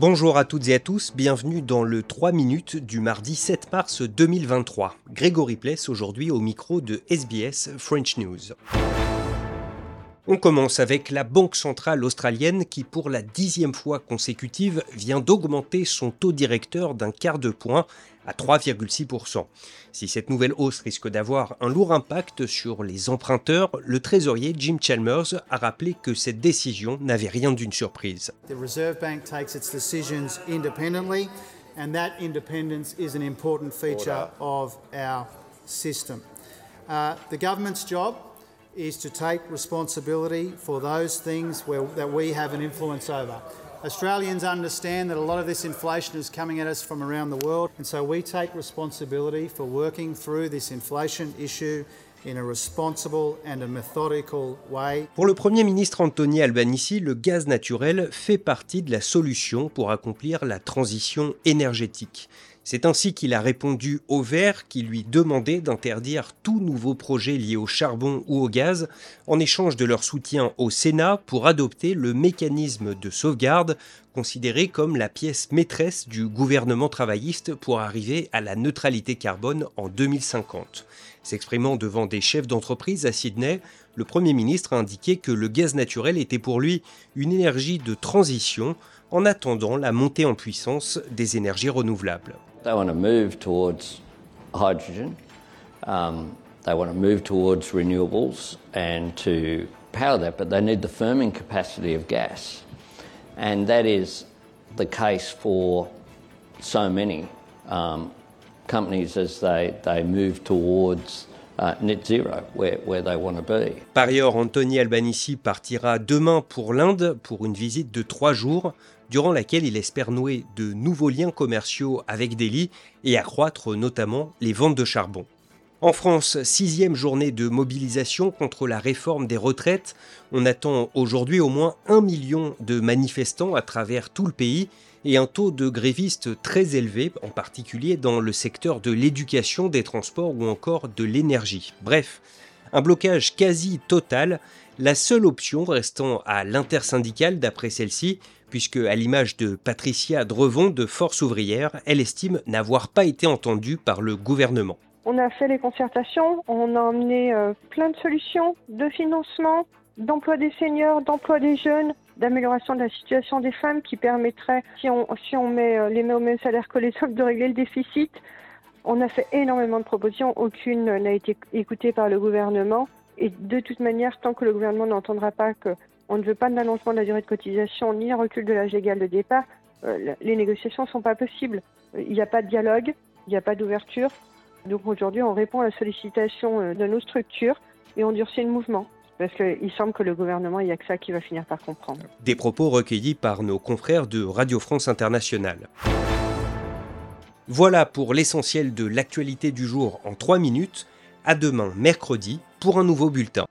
Bonjour à toutes et à tous, bienvenue dans le 3 minutes du mardi 7 mars 2023. Grégory Pless aujourd'hui au micro de SBS French News. On commence avec la Banque centrale australienne qui, pour la dixième fois consécutive, vient d'augmenter son taux directeur d'un quart de point à 3,6%. Si cette nouvelle hausse risque d'avoir un lourd impact sur les emprunteurs, le trésorier Jim Chalmers a rappelé que cette décision n'avait rien d'une surprise. The Reserve Bank takes its decisions independently, and that independence is an important feature of our system. Uh, the government's job is to take responsibility for those things where, that we have an influence over. Australians understand that a lot of this inflation is coming at us from around the world, and so we take responsibility for working through this inflation issue in a responsible and a methodical way. Pour le Premier ministre Anthony Albanese, le gaz naturel fait partie de la solution pour accomplir la transition énergétique. C'est ainsi qu'il a répondu aux Verts qui lui demandaient d'interdire tout nouveau projet lié au charbon ou au gaz en échange de leur soutien au Sénat pour adopter le mécanisme de sauvegarde considéré comme la pièce maîtresse du gouvernement travailliste pour arriver à la neutralité carbone en 2050. S'exprimant devant des chefs d'entreprise à Sydney, le Premier ministre a indiqué que le gaz naturel était pour lui une énergie de transition en attendant la montée en puissance des énergies renouvelables. They want to move towards hydrogen. Um, they want to move towards renewables and to power that, but they need the firming capacity of gas. And that is the case for so many um, companies as they, they move towards uh, net zero, where, where they want to be. Par ailleurs, Anthony Albanese partira demain pour l'Inde pour une visite de trois jours durant laquelle il espère nouer de nouveaux liens commerciaux avec Delhi et accroître notamment les ventes de charbon. En France, sixième journée de mobilisation contre la réforme des retraites. On attend aujourd'hui au moins un million de manifestants à travers tout le pays et un taux de grévistes très élevé, en particulier dans le secteur de l'éducation, des transports ou encore de l'énergie. Bref, un blocage quasi total, la seule option restant à l'intersyndicale d'après celle-ci, puisque, à l'image de Patricia Drevon de Force ouvrière, elle estime n'avoir pas été entendue par le gouvernement. On a fait les concertations, on a emmené euh, plein de solutions de financement, d'emploi des seniors, d'emploi des jeunes, d'amélioration de la situation des femmes qui permettrait, si on, met, euh, les met au même salaire que les hommes, de régler le déficit. On a fait énormément de propositions, aucune n'a été écoutée par le gouvernement. Et de toute manière, tant que le gouvernement n'entendra pas qu'on ne veut pas d'allongement de la durée de cotisation ni un recul de l'âge légal de départ, euh, les négociations ne sont pas possibles. Il n'y a pas de dialogue, il n'y a pas d'ouverture. Donc aujourd'hui, on répond à la sollicitation euh, de nos structures et on durcit le mouvement. Parce qu'il semble que le gouvernement, il n'y a que ça qui va finir par comprendre. Des propos recueillis par nos confrères de Radio France Internationale. Voilà pour l'essentiel de l'actualité du jour en 3 minutes. À demain, mercredi, pour un nouveau bulletin.